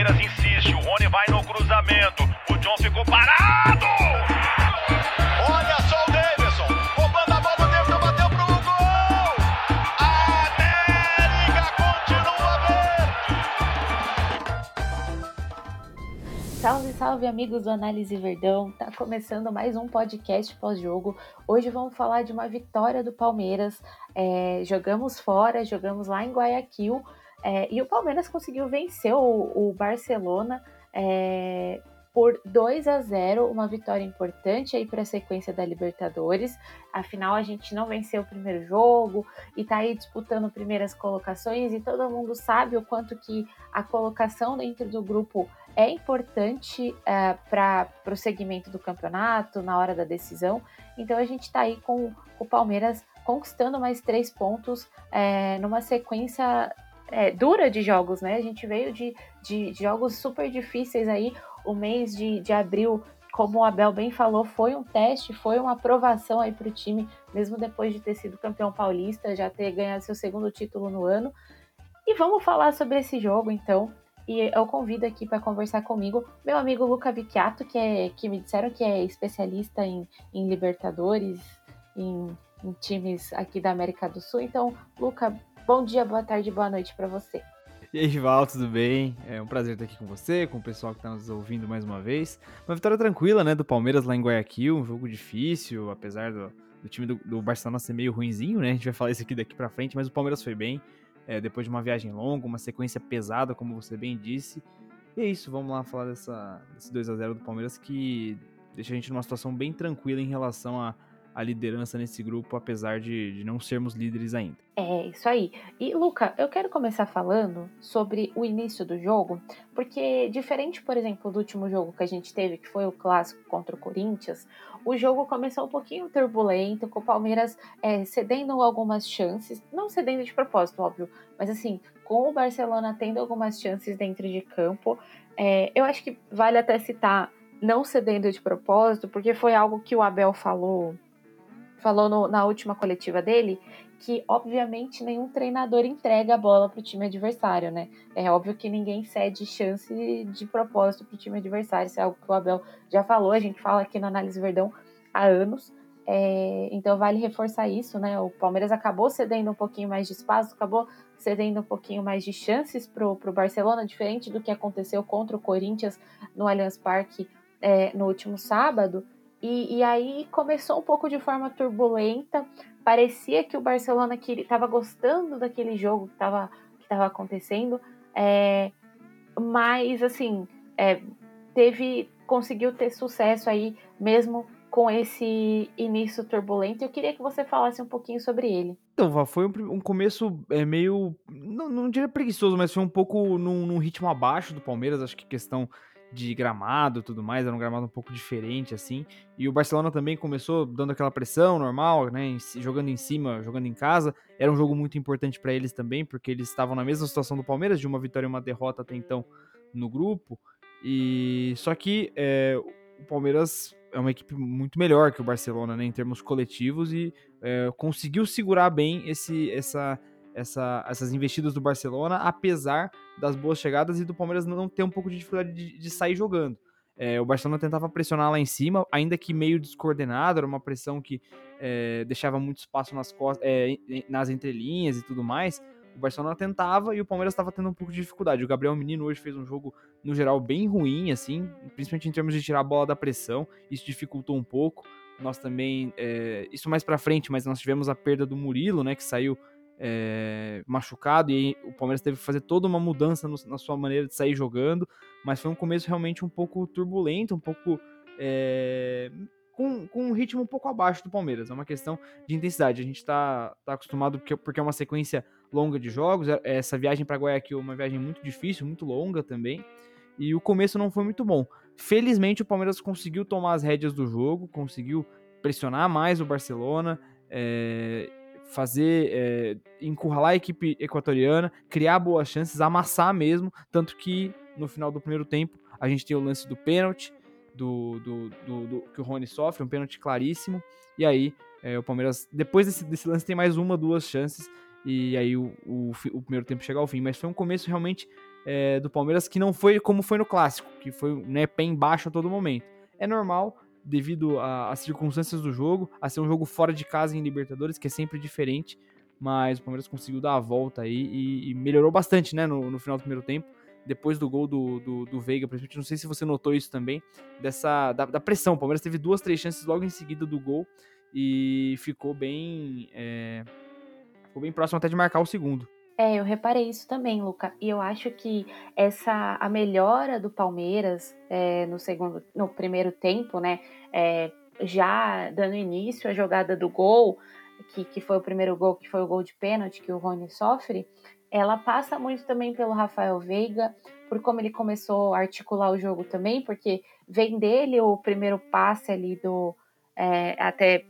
Palmeiras insiste, o Rony vai no cruzamento. O John ficou parado! Olha só o Davidson, roubando a bola dentro, bateu pro gol! América continua verde! Salve, salve amigos do Análise Verdão. Tá começando mais um podcast pós-jogo. Hoje vamos falar de uma vitória do Palmeiras. É, jogamos fora, jogamos lá em Guayaquil é, e o Palmeiras conseguiu vencer o, o Barcelona é, por 2 a 0, uma vitória importante aí para a sequência da Libertadores. Afinal, a gente não venceu o primeiro jogo e está aí disputando primeiras colocações e todo mundo sabe o quanto que a colocação dentro do grupo é importante é, para o segmento do campeonato, na hora da decisão. Então a gente está aí com o Palmeiras conquistando mais três pontos é, numa sequência é, dura de jogos, né? A gente veio de, de, jogos super difíceis aí. O mês de, de abril, como o Abel bem falou, foi um teste, foi uma aprovação aí para o time, mesmo depois de ter sido campeão paulista, já ter ganhado seu segundo título no ano. E vamos falar sobre esse jogo, então. E eu convido aqui para conversar comigo meu amigo Luca Vicchiato, que, é, que me disseram que é especialista em, em Libertadores, em, em times aqui da América do Sul. Então, Luca, Bom dia, boa tarde, boa noite para você. E aí, Rival, tudo bem? É um prazer estar aqui com você, com o pessoal que está nos ouvindo mais uma vez. Uma vitória tranquila, né, do Palmeiras lá em Guayaquil, um jogo difícil, apesar do, do time do, do, Barcelona ser meio ruinzinho, né? A gente vai falar isso aqui daqui para frente, mas o Palmeiras foi bem. É, depois de uma viagem longa, uma sequência pesada, como você bem disse. E é isso, vamos lá falar dessa, desse 2 a 0 do Palmeiras que deixa a gente numa situação bem tranquila em relação a a liderança nesse grupo, apesar de, de, não sermos líderes ainda. É, isso aí. E, Luca, eu quero começar falando sobre o início do jogo, porque, diferente, por exemplo, do último jogo que a gente teve, que foi o clássico contra o Corinthians, o jogo começou um pouquinho turbulento, com o Palmeiras é, cedendo algumas chances, não cedendo de propósito, óbvio, mas assim, com o Barcelona tendo algumas chances dentro de campo. É, eu acho que vale até citar não cedendo de propósito, porque foi algo que o Abel falou falou no, na última coletiva dele que, obviamente, nenhum treinador entrega a bola para o time adversário, né? É óbvio que ninguém cede chance de propósito para o time adversário. Isso é algo que o Abel já falou, a gente fala aqui no Análise Verdão há anos. É, então vale reforçar isso, né? O Palmeiras acabou cedendo um pouquinho mais de espaço, acabou cedendo um pouquinho mais de chances para o Barcelona, diferente do que aconteceu contra o Corinthians no Allianz Parque é, no último sábado. E, e aí começou um pouco de forma turbulenta. Parecia que o Barcelona estava gostando daquele jogo que estava que tava acontecendo. É, mas, assim, é, teve conseguiu ter sucesso aí mesmo com esse início turbulento. Eu queria que você falasse um pouquinho sobre ele. Então, foi um, um começo é, meio, não, não diria preguiçoso, mas foi um pouco num, num ritmo abaixo do Palmeiras. Acho que questão de gramado tudo mais, era um gramado um pouco diferente, assim. E o Barcelona também começou dando aquela pressão normal, né? Jogando em cima, jogando em casa. Era um jogo muito importante para eles também, porque eles estavam na mesma situação do Palmeiras, de uma vitória e uma derrota até então no grupo. E só que é, o Palmeiras é uma equipe muito melhor que o Barcelona, né? Em termos coletivos, e é, conseguiu segurar bem esse, essa essa, essas investidas do Barcelona, apesar das boas chegadas e do Palmeiras não ter um pouco de dificuldade de, de sair jogando. É, o Barcelona tentava pressionar lá em cima, ainda que meio descoordenado, era uma pressão que é, deixava muito espaço nas, costas, é, nas entrelinhas e tudo mais. O Barcelona tentava e o Palmeiras estava tendo um pouco de dificuldade. O Gabriel Menino hoje fez um jogo, no geral, bem ruim, assim, principalmente em termos de tirar a bola da pressão. Isso dificultou um pouco. Nós também, é, isso mais para frente, mas nós tivemos a perda do Murilo, né, que saiu é, machucado e o Palmeiras teve que fazer toda uma mudança no, na sua maneira de sair jogando, mas foi um começo realmente um pouco turbulento, um pouco é, com, com, um ritmo um pouco abaixo do Palmeiras. É uma questão de intensidade. A gente está tá acostumado porque, porque é uma sequência longa de jogos. É, essa viagem para Guayaquil é uma viagem muito difícil, muito longa também. E o começo não foi muito bom. Felizmente o Palmeiras conseguiu tomar as rédeas do jogo, conseguiu pressionar mais o Barcelona. É, fazer, é, encurralar a equipe equatoriana, criar boas chances, amassar mesmo, tanto que no final do primeiro tempo a gente tem o lance do pênalti, do, do, do, do, que o Rony sofre, um pênalti claríssimo, e aí é, o Palmeiras, depois desse, desse lance, tem mais uma, duas chances, e aí o, o, o, primeiro tempo chega ao fim, mas foi um começo realmente é, do Palmeiras que não foi como foi no clássico, que foi né, pé embaixo a todo momento. É normal, devido às circunstâncias do jogo, a ser um jogo fora de casa em Libertadores, que é sempre diferente, mas o Palmeiras conseguiu dar a volta aí e, e melhorou bastante né, no, no, final do primeiro tempo. Depois do gol do, do, do Veiga, principalmente, não sei se você notou isso também, dessa da, da, pressão. O Palmeiras teve duas, três chances logo em seguida do gol e ficou bem. É, ficou bem próximo até de marcar o segundo. É, eu reparei isso também, Luca. E eu acho que essa a melhora do Palmeiras é, no segundo, no primeiro tempo, né? É, já dando início à jogada do gol, que, que foi o primeiro gol, que foi o gol de pênalti que o Rony sofre, ela passa muito também pelo Rafael Veiga, por como ele começou a articular o jogo também, porque vem dele o primeiro passe ali do é, até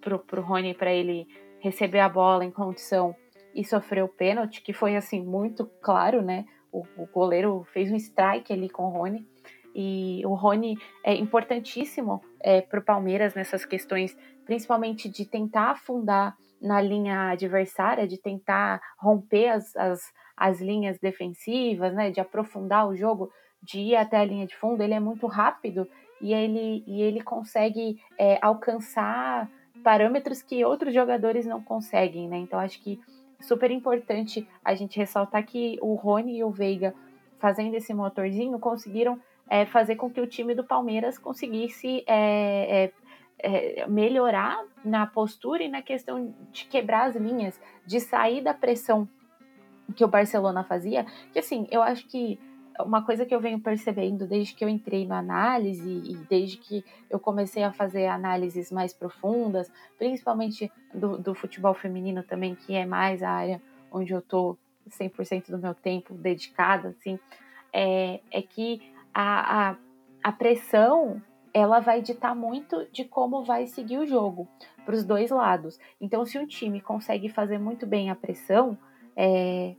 pro, pro Rony para ele receber a bola em condição e sofrer o pênalti, que foi assim muito claro, né? O, o goleiro fez um strike ali com o Rony. E o Rony é importantíssimo é, para o Palmeiras nessas questões, principalmente de tentar afundar na linha adversária, de tentar romper as, as, as linhas defensivas, né, de aprofundar o jogo, de ir até a linha de fundo. Ele é muito rápido e ele, e ele consegue é, alcançar parâmetros que outros jogadores não conseguem, né? Então acho que super importante a gente ressaltar que o Rony e o Veiga fazendo esse motorzinho conseguiram é, fazer com que o time do Palmeiras conseguisse é, é, é, melhorar na postura e na questão de quebrar as linhas, de sair da pressão que o Barcelona fazia. Que assim, eu acho que uma coisa que eu venho percebendo desde que eu entrei na análise e desde que eu comecei a fazer análises mais profundas, principalmente do, do futebol feminino também, que é mais a área onde eu tô 100% do meu tempo dedicado, assim, é, é que a, a, a pressão ela vai ditar muito de como vai seguir o jogo para os dois lados. Então, se um time consegue fazer muito bem a pressão, é,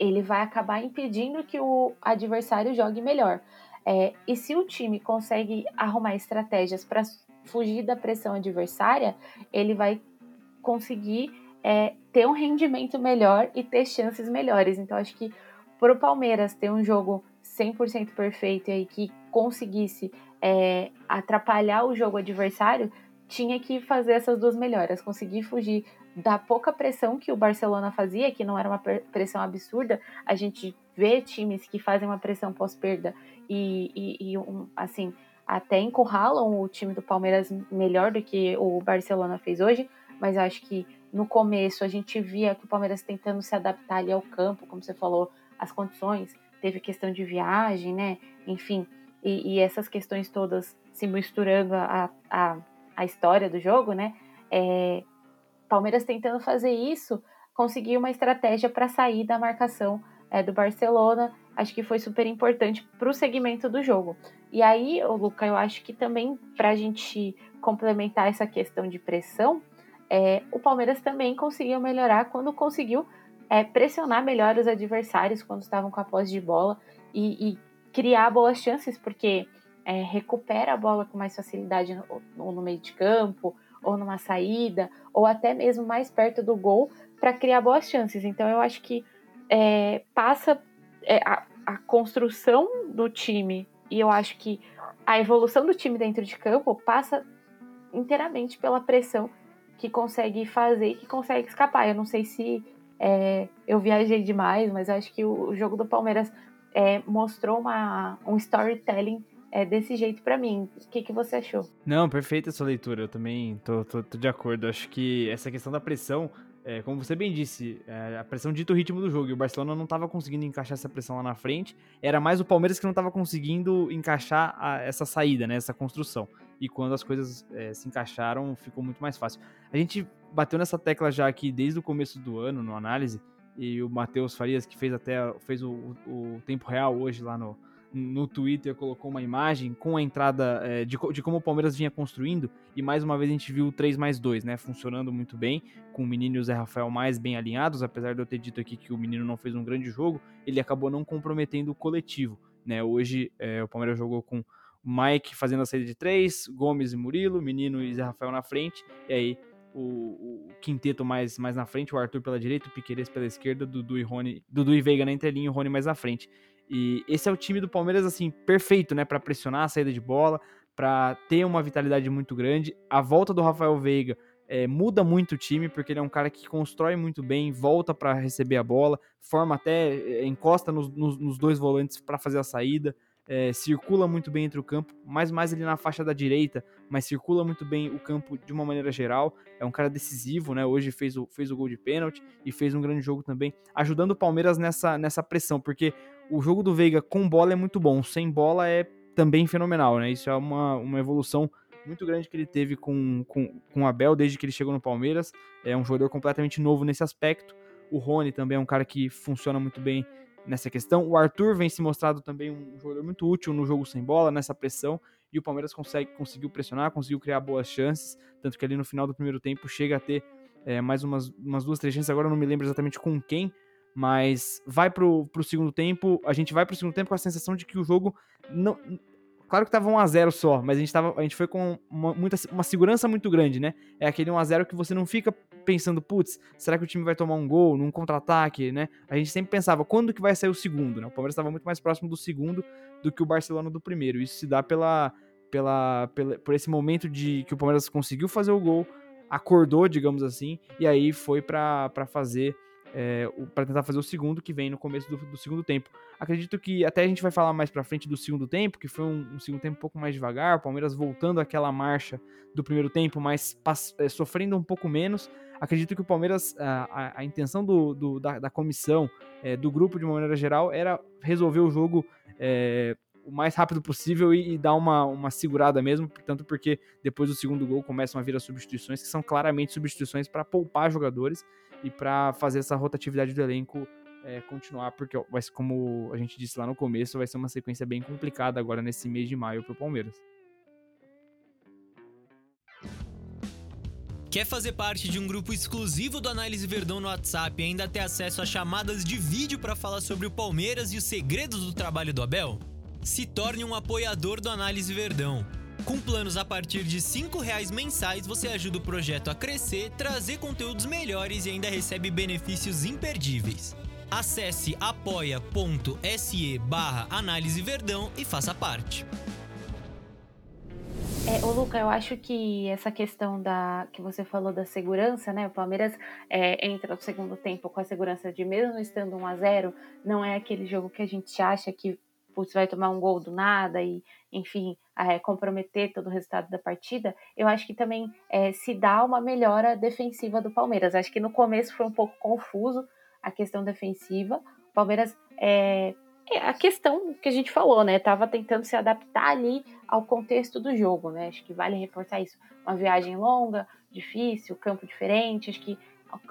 ele vai acabar impedindo que o adversário jogue melhor. É, e se o time consegue arrumar estratégias para fugir da pressão adversária, ele vai conseguir é, ter um rendimento melhor e ter chances melhores. Então, acho que para o Palmeiras ter um jogo 100% perfeito e que conseguisse é, atrapalhar o jogo adversário, tinha que fazer essas duas melhoras, conseguir fugir da pouca pressão que o Barcelona fazia, que não era uma pressão absurda. A gente vê times que fazem uma pressão pós-perda e, e, e um, assim, até encurralam o time do Palmeiras melhor do que o Barcelona fez hoje, mas eu acho que no começo a gente via que o Palmeiras tentando se adaptar ali ao campo, como você falou, as condições, teve questão de viagem, né? Enfim, e, e essas questões todas se misturando a, a, a história do jogo, né? É, Palmeiras tentando fazer isso, conseguir uma estratégia para sair da marcação é, do Barcelona, acho que foi super importante para o segmento do jogo. E aí, o Luca, eu acho que também para a gente complementar essa questão de pressão, é, o Palmeiras também conseguiu melhorar quando conseguiu é, pressionar melhor os adversários quando estavam com a posse de bola e, e criar boas chances, porque é, recupera a bola com mais facilidade no, no, meio de campo, ou numa saída, ou até mesmo mais perto do gol, para criar boas chances. Então eu acho que é, passa é, a, a construção do time, e eu acho que a evolução do time dentro de campo passa inteiramente pela pressão que consegue fazer que consegue escapar. Eu não sei se é, eu viajei demais, mas acho que o, o jogo do Palmeiras é, mostrou uma, um storytelling é, desse jeito para mim. O que, que você achou? Não, perfeita essa leitura. Eu também tô, tô, tô de acordo. Acho que essa questão da pressão, é, como você bem disse, é, a pressão dita o ritmo do jogo. E o Barcelona não estava conseguindo encaixar essa pressão lá na frente. Era mais o Palmeiras que não estava conseguindo encaixar a, essa saída, né, essa construção. E quando as coisas é, se encaixaram, ficou muito mais fácil. A gente bateu nessa tecla já aqui desde o começo do ano, no análise, e o Matheus Farias, que fez até fez o, o, tempo real hoje lá no, no Twitter, colocou uma imagem com a entrada é, de, de, como o Palmeiras vinha construindo, e mais uma vez a gente viu o 3 mais 2, né, funcionando muito bem, com o menino e o Zé Rafael mais bem alinhados, apesar de eu ter dito aqui que o menino não fez um grande jogo, ele acabou não comprometendo o coletivo, né, hoje é, o Palmeiras jogou com Mike fazendo a saída de três, Gomes e Murilo, Menino e Zé Rafael na frente, e aí o, o, quinteto mais, mais na frente, o Arthur pela direita, o Piqueires pela esquerda, Dudu e Rony, Dudu e Veiga na entrelinha e o Rony mais à frente. E esse é o time do Palmeiras, assim, perfeito, né, para pressionar a saída de bola, para ter uma vitalidade muito grande. A volta do Rafael Veiga é, muda muito o time, porque ele é um cara que constrói muito bem, volta para receber a bola, forma até, é, encosta nos, nos, nos dois volantes para fazer a saída é, circula muito bem entre o campo, mais mais ali na faixa da direita, mas circula muito bem o campo de uma maneira geral. É um cara decisivo, né? Hoje fez o, fez o gol de pênalti e fez um grande jogo também, ajudando o Palmeiras nessa, nessa pressão, porque o jogo do Veiga com bola é muito bom, sem bola é também fenomenal, né? Isso é uma, uma evolução muito grande que ele teve com, com, com o Abel desde que ele chegou no Palmeiras. É um jogador completamente novo nesse aspecto. O Rony também é um cara que funciona muito bem nessa questão. O Arthur vem se mostrado também um jogador muito útil no jogo sem bola, nessa pressão, e o Palmeiras consegue, conseguiu pressionar, conseguiu criar boas chances, tanto que ali no final do primeiro tempo chega a ter é, mais umas, umas duas, três chances, agora eu não me lembro exatamente com quem, mas vai pro, pro segundo tempo, a gente vai pro segundo tempo com a sensação de que o jogo não, Claro que tava 1 a 0 só, mas a gente, tava, a gente foi com uma, muita, uma segurança muito grande, né? É aquele 1 a 0 que você não fica pensando, putz, será que o time vai tomar um gol num contra-ataque, né? A gente sempre pensava, quando que vai sair o segundo, né? O Palmeiras estava muito mais próximo do segundo do que o Barcelona do primeiro. Isso se dá pela, pela, pela, por esse momento de que o Palmeiras conseguiu fazer o gol, acordou, digamos assim, e aí foi para fazer é, para tentar fazer o segundo que vem no começo do, do, segundo tempo. Acredito que até a gente vai falar mais para frente do segundo tempo, que foi um, um, segundo tempo um pouco mais devagar, o Palmeiras voltando àquela marcha do primeiro tempo, mas é, sofrendo um pouco menos. Acredito que o Palmeiras, a, a, a intenção do, do da, da, comissão, é, do grupo de uma maneira geral, era resolver o jogo o mais rápido possível e, e, dar uma, uma segurada mesmo, tanto porque depois do segundo gol começam a vir as substituições, que são claramente substituições para poupar jogadores e para fazer essa rotatividade do elenco é, continuar, porque vai, como a gente disse lá no começo, vai ser uma sequência bem complicada agora nesse mês de maio para o Palmeiras. Quer fazer parte de um grupo exclusivo do Análise Verdão no WhatsApp e ainda ter acesso a chamadas de vídeo para falar sobre o Palmeiras e os segredos do trabalho do Abel? Se torne um apoiador do Análise Verdão. Com planos a partir de R$ reais mensais, você ajuda o projeto a crescer, trazer conteúdos melhores e ainda recebe benefícios imperdíveis. Acesse apoia.se barra Análise Verdão e faça parte. É, ô Luca, eu acho que essa questão da que você falou da segurança, né? O Palmeiras é, entra no segundo tempo com a segurança de mesmo estando 1 a 0 não é aquele jogo que a gente acha que putz, vai tomar um gol do nada e, enfim, é, comprometer todo o resultado da partida, eu acho que também é, se dá uma melhora defensiva do Palmeiras. Acho que no começo foi um pouco confuso a questão defensiva. O Palmeiras é, é a questão que a gente falou, né? Tava tentando se adaptar ali ao contexto do jogo, né? Acho que vale reforçar isso. Uma viagem longa, difícil, campo diferente. Acho que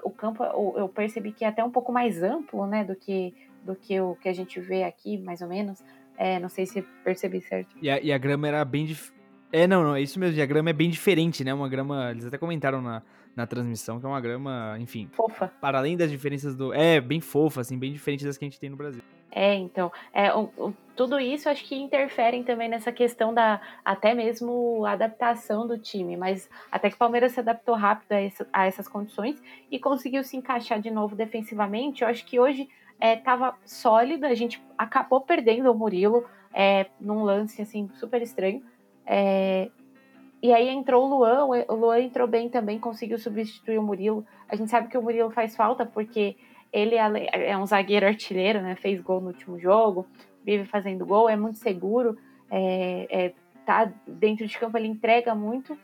o campo eu percebi que é até um pouco mais amplo, né, do que do que o que a gente vê aqui, mais ou menos. É, não sei se percebi certo. E a, e a grama era bem. Dif... É, não, não, é isso mesmo. E a grama é bem diferente, né? Uma grama. Eles até comentaram na, na transmissão que é uma grama, enfim. Fofa. Para além das diferenças do. É, bem fofa, assim, bem diferente das que a gente tem no Brasil. É, então, é, o, o, tudo isso acho que interferem também nessa questão da até mesmo adaptação do time, mas até que o Palmeiras se adaptou rápido a, essa, a essas condições e conseguiu se encaixar de novo defensivamente. Eu acho que hoje estava é, sólida, a gente acabou perdendo o Murilo é, num lance assim super estranho. É, e aí entrou o Luan, o Luan entrou bem também, conseguiu substituir o Murilo. A gente sabe que o Murilo faz falta porque ele é um zagueiro artilheiro, né? Fez gol no último jogo, vive fazendo gol, é muito seguro, é, é, tá dentro de campo, ele entrega muito.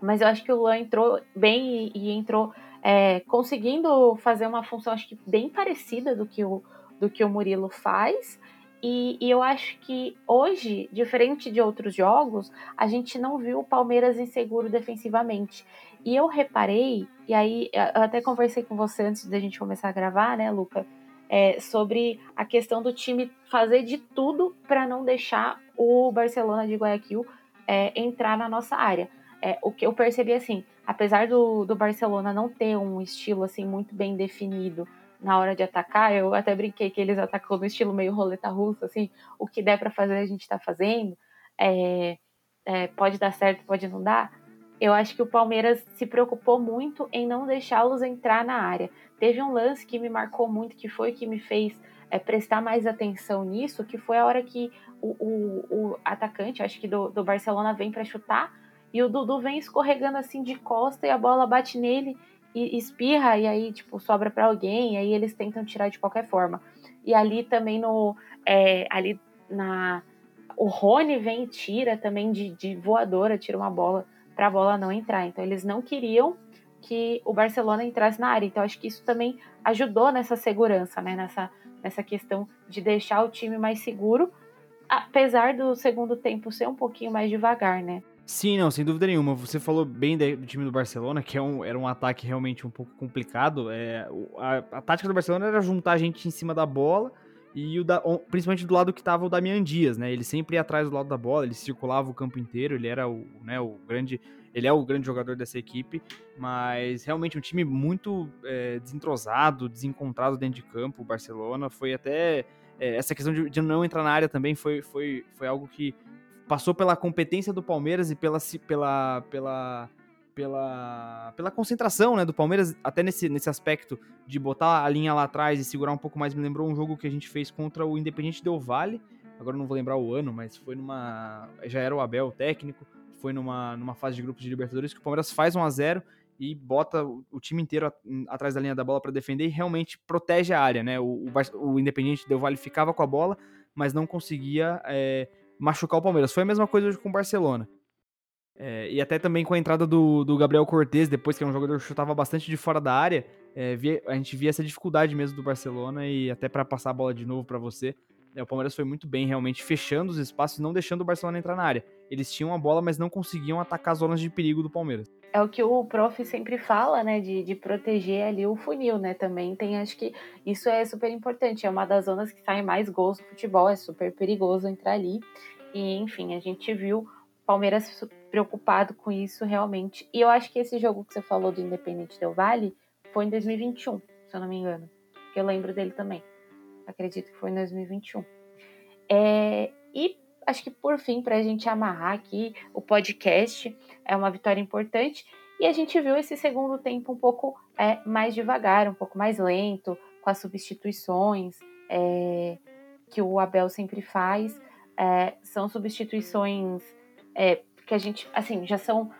Mas eu acho que o Luan entrou bem e, e entrou é, conseguindo fazer uma função, acho que bem parecida do que o, do que o Murilo faz. E, e, eu acho que hoje, diferente de outros jogos, a gente não viu o Palmeiras inseguro defensivamente. E eu reparei, e aí eu até conversei com você antes da gente começar a gravar, né, Luca? É, sobre a questão do time fazer de tudo para não deixar o Barcelona de Guayaquil é, entrar na nossa área. É, o que eu percebi assim, apesar do, do Barcelona não ter um estilo assim muito bem definido na hora de atacar, eu até brinquei que eles atacam no estilo meio roleta russa, assim, o que der para fazer a gente está fazendo, é, é, pode dar certo, pode não dar. eu acho que o Palmeiras se preocupou muito em não deixá-los entrar na área. Teve um lance que me marcou muito, que foi que me fez é, prestar mais atenção nisso, que foi a hora que o, o, o atacante, acho que do, do Barcelona, vem para chutar e o Dudu vem escorregando assim de costa e a bola bate nele e espirra e aí tipo sobra para alguém, e aí eles tentam tirar de qualquer forma. E ali também no é, ali na o Rony vem e tira também de, de voadora, tira uma bola para a bola não entrar. Então eles não queriam que o Barcelona entrasse na área. Então acho que isso também ajudou nessa segurança, né? Nessa, nessa questão de deixar o time mais seguro, apesar do segundo tempo ser um pouquinho mais devagar, né? Sim, não, sem dúvida nenhuma. Você falou bem do time do Barcelona, que é um, era um ataque realmente um pouco complicado. É, a, a tática do Barcelona era juntar a gente em cima da bola e o da, principalmente do lado que estava o Damian Dias, né? Ele sempre ia atrás do lado da bola, ele circulava o campo inteiro, ele era o, né, o grande, ele é o grande jogador dessa equipe, mas realmente um time muito é, desentrosado, desencontrado dentro de campo. O Barcelona foi até é, essa questão de, de, não entrar na área também foi, foi, foi algo que passou pela competência do Palmeiras e pela, pela, pela pela, pela concentração né, do Palmeiras, até nesse, nesse aspecto de botar a linha lá atrás e segurar um pouco mais. Me lembrou um jogo que a gente fez contra o Independente Del Vale. Agora não vou lembrar o ano, mas foi numa. Já era o Abel o técnico. Foi numa, numa fase de grupos de Libertadores que o Palmeiras faz 1 a 0 e bota o time inteiro atrás da linha da bola para defender e realmente protege a área, né? O, o, o Independente Del Vale ficava com a bola, mas não conseguia é, machucar o Palmeiras. Foi a mesma coisa com o Barcelona. É, e até também com a entrada do, do Gabriel Cortez, depois que é um jogador que chutava bastante de fora da área, é, via, a gente via essa dificuldade mesmo do Barcelona e até para passar a bola de novo para você. É, o Palmeiras foi muito bem, realmente, fechando os espaços não deixando o Barcelona entrar na área. Eles tinham a bola, mas não conseguiam atacar as zonas de perigo do Palmeiras. É o que o prof sempre fala, né, de, de proteger ali o funil, né, também tem, acho que isso é super importante, é uma das zonas que sai mais gols do futebol, é super perigoso entrar ali, e enfim, a gente viu Palmeiras preocupado com isso realmente. E eu acho que esse jogo que você falou do Independente Del Vale foi em 2021, se eu não me engano. Que eu lembro dele também. Acredito que foi em 2021. É, e acho que por fim, para a gente amarrar aqui o podcast, é uma vitória importante. E a gente viu esse segundo tempo um pouco é, mais devagar, um pouco mais lento, com as substituições é, que o Abel sempre faz. É, são substituições é, que a gente, assim, já são,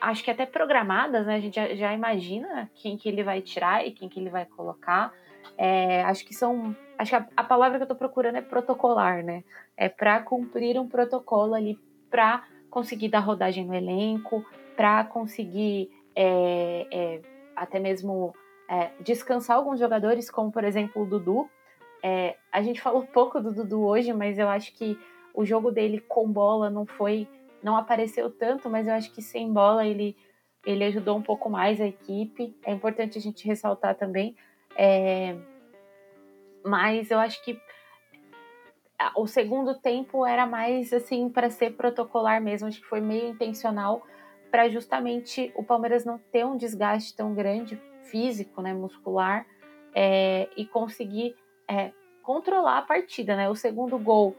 acho que até programadas, né? A gente já, já imagina quem que ele vai tirar e quem que ele vai colocar. É, acho que são, acho que a, a, palavra que eu tô procurando é protocolar, né? É para cumprir um protocolo ali, para conseguir dar rodagem no elenco, para conseguir é, é, até mesmo é, descansar alguns jogadores, como por exemplo o Dudu. É, a gente falou pouco do Dudu hoje, mas eu acho que o jogo dele com bola não foi, não apareceu tanto, mas eu acho que sem bola ele, ele ajudou um pouco mais a equipe. É importante a gente ressaltar também. É, mas eu acho que o segundo tempo era mais assim para ser protocolar mesmo, acho que foi meio intencional para justamente o Palmeiras não ter um desgaste tão grande físico, né, muscular, é, e conseguir é, controlar a partida, né? O segundo gol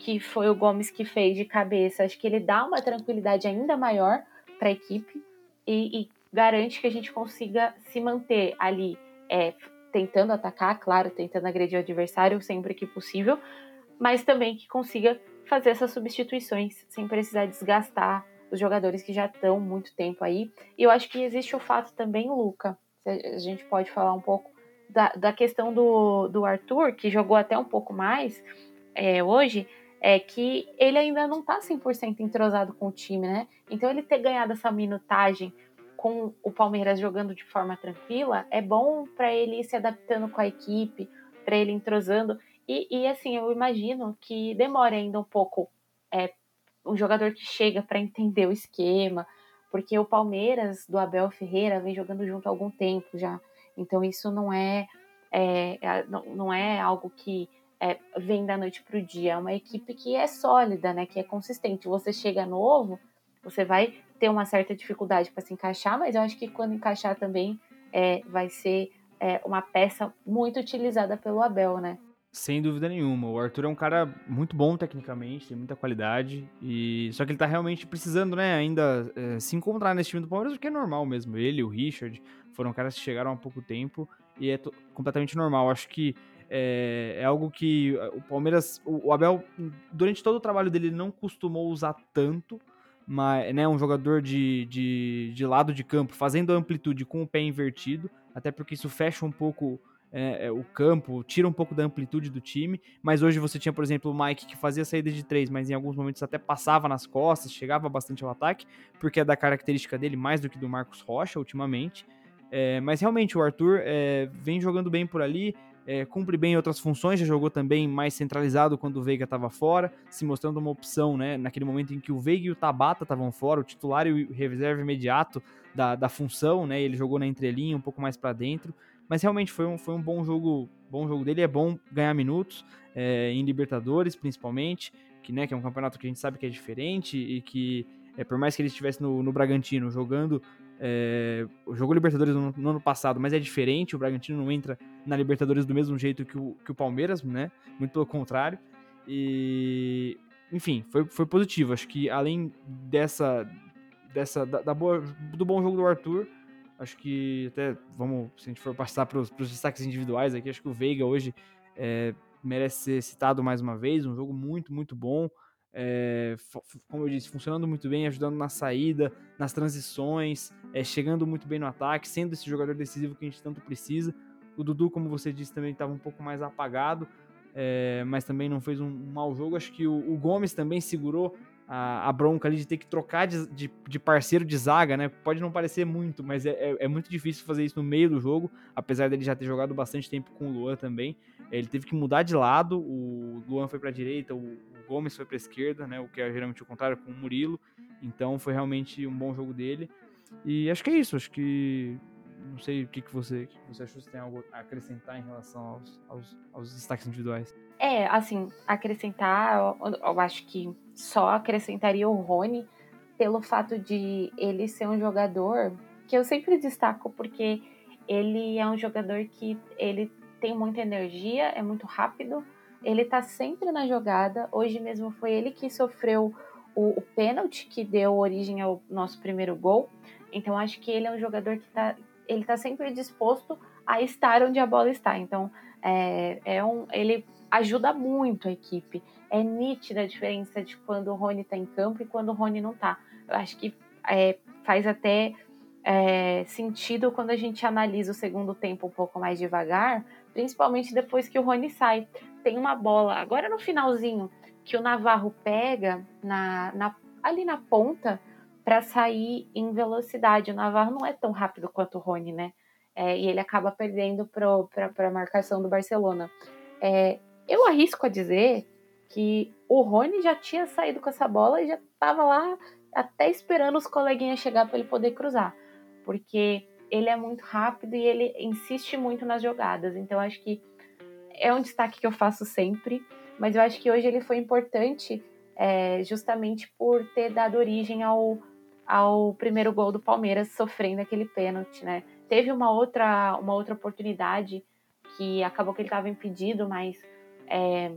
que foi o Gomes que fez de cabeça, acho que ele dá uma tranquilidade ainda maior para a equipe e, e, garante que a gente consiga se manter ali, é, tentando atacar, claro, tentando agredir o adversário sempre que possível, mas também que consiga fazer essas substituições sem precisar desgastar os jogadores que já estão muito tempo aí. E eu acho que existe o fato também, Luca, a gente pode falar um pouco da, da questão do, do Arthur, que jogou até um pouco mais é, hoje, é que ele ainda não tá 100% entrosado com o time, né? Então ele ter ganhado essa minutagem com o Palmeiras jogando de forma tranquila é bom para ele ir se adaptando com a equipe, para ele entrosando. E, e, assim, eu imagino que demore ainda um pouco é, um jogador que chega para entender o esquema, porque o Palmeiras do Abel Ferreira vem jogando junto há algum tempo já. Então isso não é, é não, não é algo que é, vem da noite para o dia. É uma equipe que é sólida, né? Que é consistente. Você chega novo, você vai ter uma certa dificuldade para se encaixar, mas eu acho que quando encaixar também é, vai ser é, uma peça muito utilizada pelo Abel, né? Sem dúvida nenhuma. O Arthur é um cara muito bom tecnicamente, tem muita qualidade. e Só que ele tá realmente precisando, né, ainda é, se encontrar nesse time do Palmeiras, o que é normal mesmo. Ele, o Richard, foram caras que chegaram há pouco tempo e é completamente normal. Acho que é, é, algo que o Palmeiras, o, o, Abel, durante todo o trabalho dele, não costumou usar tanto. Mas, né, um jogador de, de, de lado de campo, fazendo amplitude com o pé invertido, até porque isso fecha um pouco é, é, o campo, tira um pouco da amplitude do time, mas hoje você tinha, por exemplo, o Mike que fazia saída de três, mas em alguns momentos até passava nas costas, chegava bastante ao ataque, porque é da característica dele mais do que do Marcos Rocha ultimamente. É, mas realmente o Arthur é, vem jogando bem por ali, é, cumpre bem outras funções, já jogou também mais centralizado quando o Veiga estava fora, se mostrando uma opção, né? Naquele momento em que o Veiga e o Tabata estavam fora, o titular e o reserva imediato da, da função, né? Ele jogou na entrelinha, um pouco mais para dentro. Mas realmente foi um, foi um bom jogo, bom jogo dele. É bom ganhar minutos é, em Libertadores, principalmente, que, né, que é um campeonato que a gente sabe que é diferente e que, é, por mais que ele estivesse no, no Bragantino jogando é, jogou Libertadores no, no, ano passado, mas é diferente. O Bragantino não entra na Libertadores do mesmo jeito que o, que o Palmeiras, né? Muito pelo contrário. E, enfim, foi, foi positivo. Acho que além dessa, dessa da, da boa, do bom jogo do Arthur, Acho que até, vamos, se a gente for passar para os destaques individuais aqui, acho que o Veiga hoje é, merece ser citado mais uma vez. Um jogo muito, muito bom. É, como eu disse, funcionando muito bem, ajudando na saída, nas transições, é, chegando muito bem no ataque, sendo esse jogador decisivo que a gente tanto precisa. O Dudu, como você disse, também estava um pouco mais apagado, é, mas também não fez um, um mau jogo. Acho que o, o Gomes também segurou a, a, bronca ali de ter que trocar de, de, de, parceiro de zaga, né? Pode não parecer muito, mas é, é, é, muito difícil fazer isso no meio do jogo, apesar dele já ter jogado bastante tempo com o Luan também. Ele teve que mudar de lado, o Luan foi para a direita, o, Gomes foi para a esquerda, né? O que é geralmente o contrário com o Murilo. Então foi realmente um bom jogo dele. E acho que é isso, acho que não sei o que, que você, que você achou, se tem algo a acrescentar em relação aos, aos, aos destaques individuais. É, assim, acrescentar, eu, eu, acho que só acrescentaria o Rony pelo fato de ele ser um jogador que eu sempre destaco porque ele é um jogador que ele tem muita energia, é muito rápido, ele tá sempre na jogada. Hoje mesmo foi ele que sofreu o, o pênalti que deu origem ao nosso primeiro gol. Então acho que ele é um jogador que tá, ele está sempre disposto a estar onde a bola está. Então, é, é um, ele ajuda muito a equipe. É nítida a diferença de quando o Rony está em campo e quando o Rony não está. Eu acho que é, faz até é, sentido quando a gente analisa o segundo tempo um pouco mais devagar, principalmente depois que o Rony sai. Tem uma bola, agora no finalzinho, que o Navarro pega na, na ali na ponta para sair em velocidade. O Navarro não é tão rápido quanto o Rony, né? É, e ele acaba perdendo para a marcação do Barcelona. É, eu arrisco a dizer que o Rony já tinha saído com essa bola e já estava lá até esperando os coleguinhas chegar para ele poder cruzar, porque ele é muito rápido e ele insiste muito nas jogadas. Então acho que é um destaque que eu faço sempre, mas eu acho que hoje ele foi importante é, justamente por ter dado origem ao, ao primeiro gol do Palmeiras sofrendo aquele pênalti, né? Teve uma outra, uma outra oportunidade que acabou que ele estava impedido, mas, é,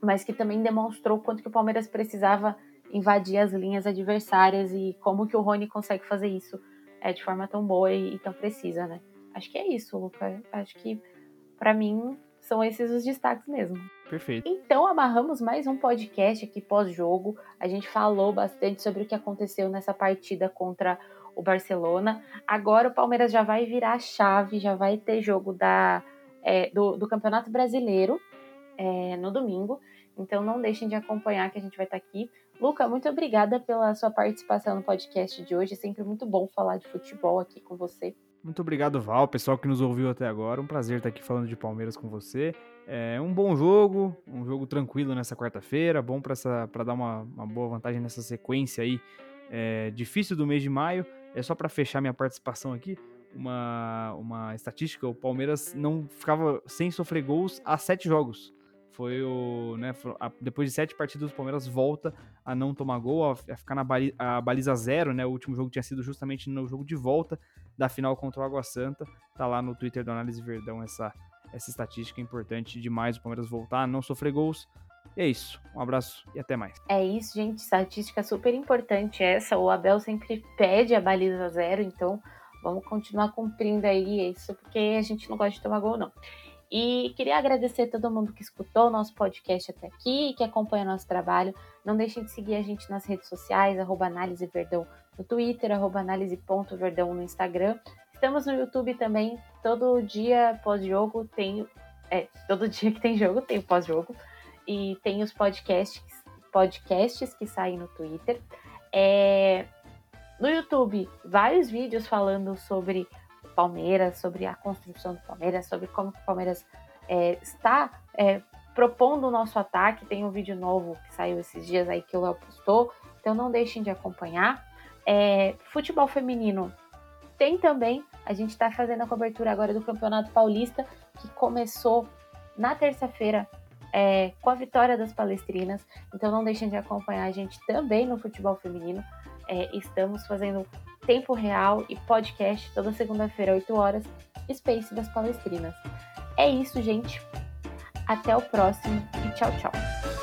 mas que também demonstrou quanto que o Palmeiras precisava invadir as linhas adversárias e como que o Rony consegue fazer isso é, de forma tão boa e, e tão precisa, né? Acho que é isso, Luca. Acho que para mim são esses os destaques mesmo. Perfeito. Então amarramos mais um podcast aqui pós-jogo. A gente falou bastante sobre o que aconteceu nessa partida contra o Barcelona. Agora o Palmeiras já vai virar a chave, já vai ter jogo da, é, do, do, Campeonato Brasileiro é, no domingo. Então não deixem de acompanhar que a gente vai estar aqui. Luca, muito obrigada pela sua participação no podcast de hoje. É sempre muito bom falar de futebol aqui com você. Muito obrigado, Val, pessoal que nos ouviu até agora. Um prazer estar aqui falando de Palmeiras com você. É um bom jogo, um jogo tranquilo nessa quarta-feira, bom para dar uma, uma, boa vantagem nessa sequência aí é, difícil do mês de maio. É só para fechar minha participação aqui, uma, uma estatística: o Palmeiras não ficava sem sofrer gols há sete jogos. Foi o. Né, depois de sete partidas, o Palmeiras volta a não tomar gol, a, ficar na baliza, baliza zero, né? O último jogo tinha sido justamente no jogo de volta da final contra o Água Santa. Tá lá no Twitter do Análise Verdão essa, essa estatística importante demais o Palmeiras voltar, não sofrer gols. E é isso. Um abraço e até mais. É isso, gente. Estatística super importante essa. O Abel sempre pede a baliza zero, então vamos continuar cumprindo aí isso, porque a gente não gosta de tomar gol, não. E queria agradecer a todo mundo que escutou o nosso podcast até aqui e que acompanha nosso trabalho. Não deixem de seguir a gente nas redes sociais, arroba Análise Verdão no Twitter, arroba análise.verdão no Instagram. Estamos no YouTube também, todo dia pós-jogo tem. É, todo dia que tem jogo tem pós-jogo. E tem os podcasts, podcasts que saem no Twitter. É, no YouTube, vários vídeos falando sobre Palmeiras, sobre a construção do Palmeiras, sobre como o Palmeiras é, está é, propondo o nosso ataque. Tem um vídeo novo que saiu esses dias aí que o Léo postou, então não deixem de acompanhar. É, futebol feminino tem também, a gente está fazendo a cobertura agora do Campeonato Paulista, que começou na terça-feira é, com a vitória das palestrinas. Então não deixem de acompanhar a gente também no futebol feminino. É, estamos fazendo tempo real e podcast toda segunda-feira, 8 horas, Space das Palestrinas. É isso, gente. Até o próximo e tchau, tchau.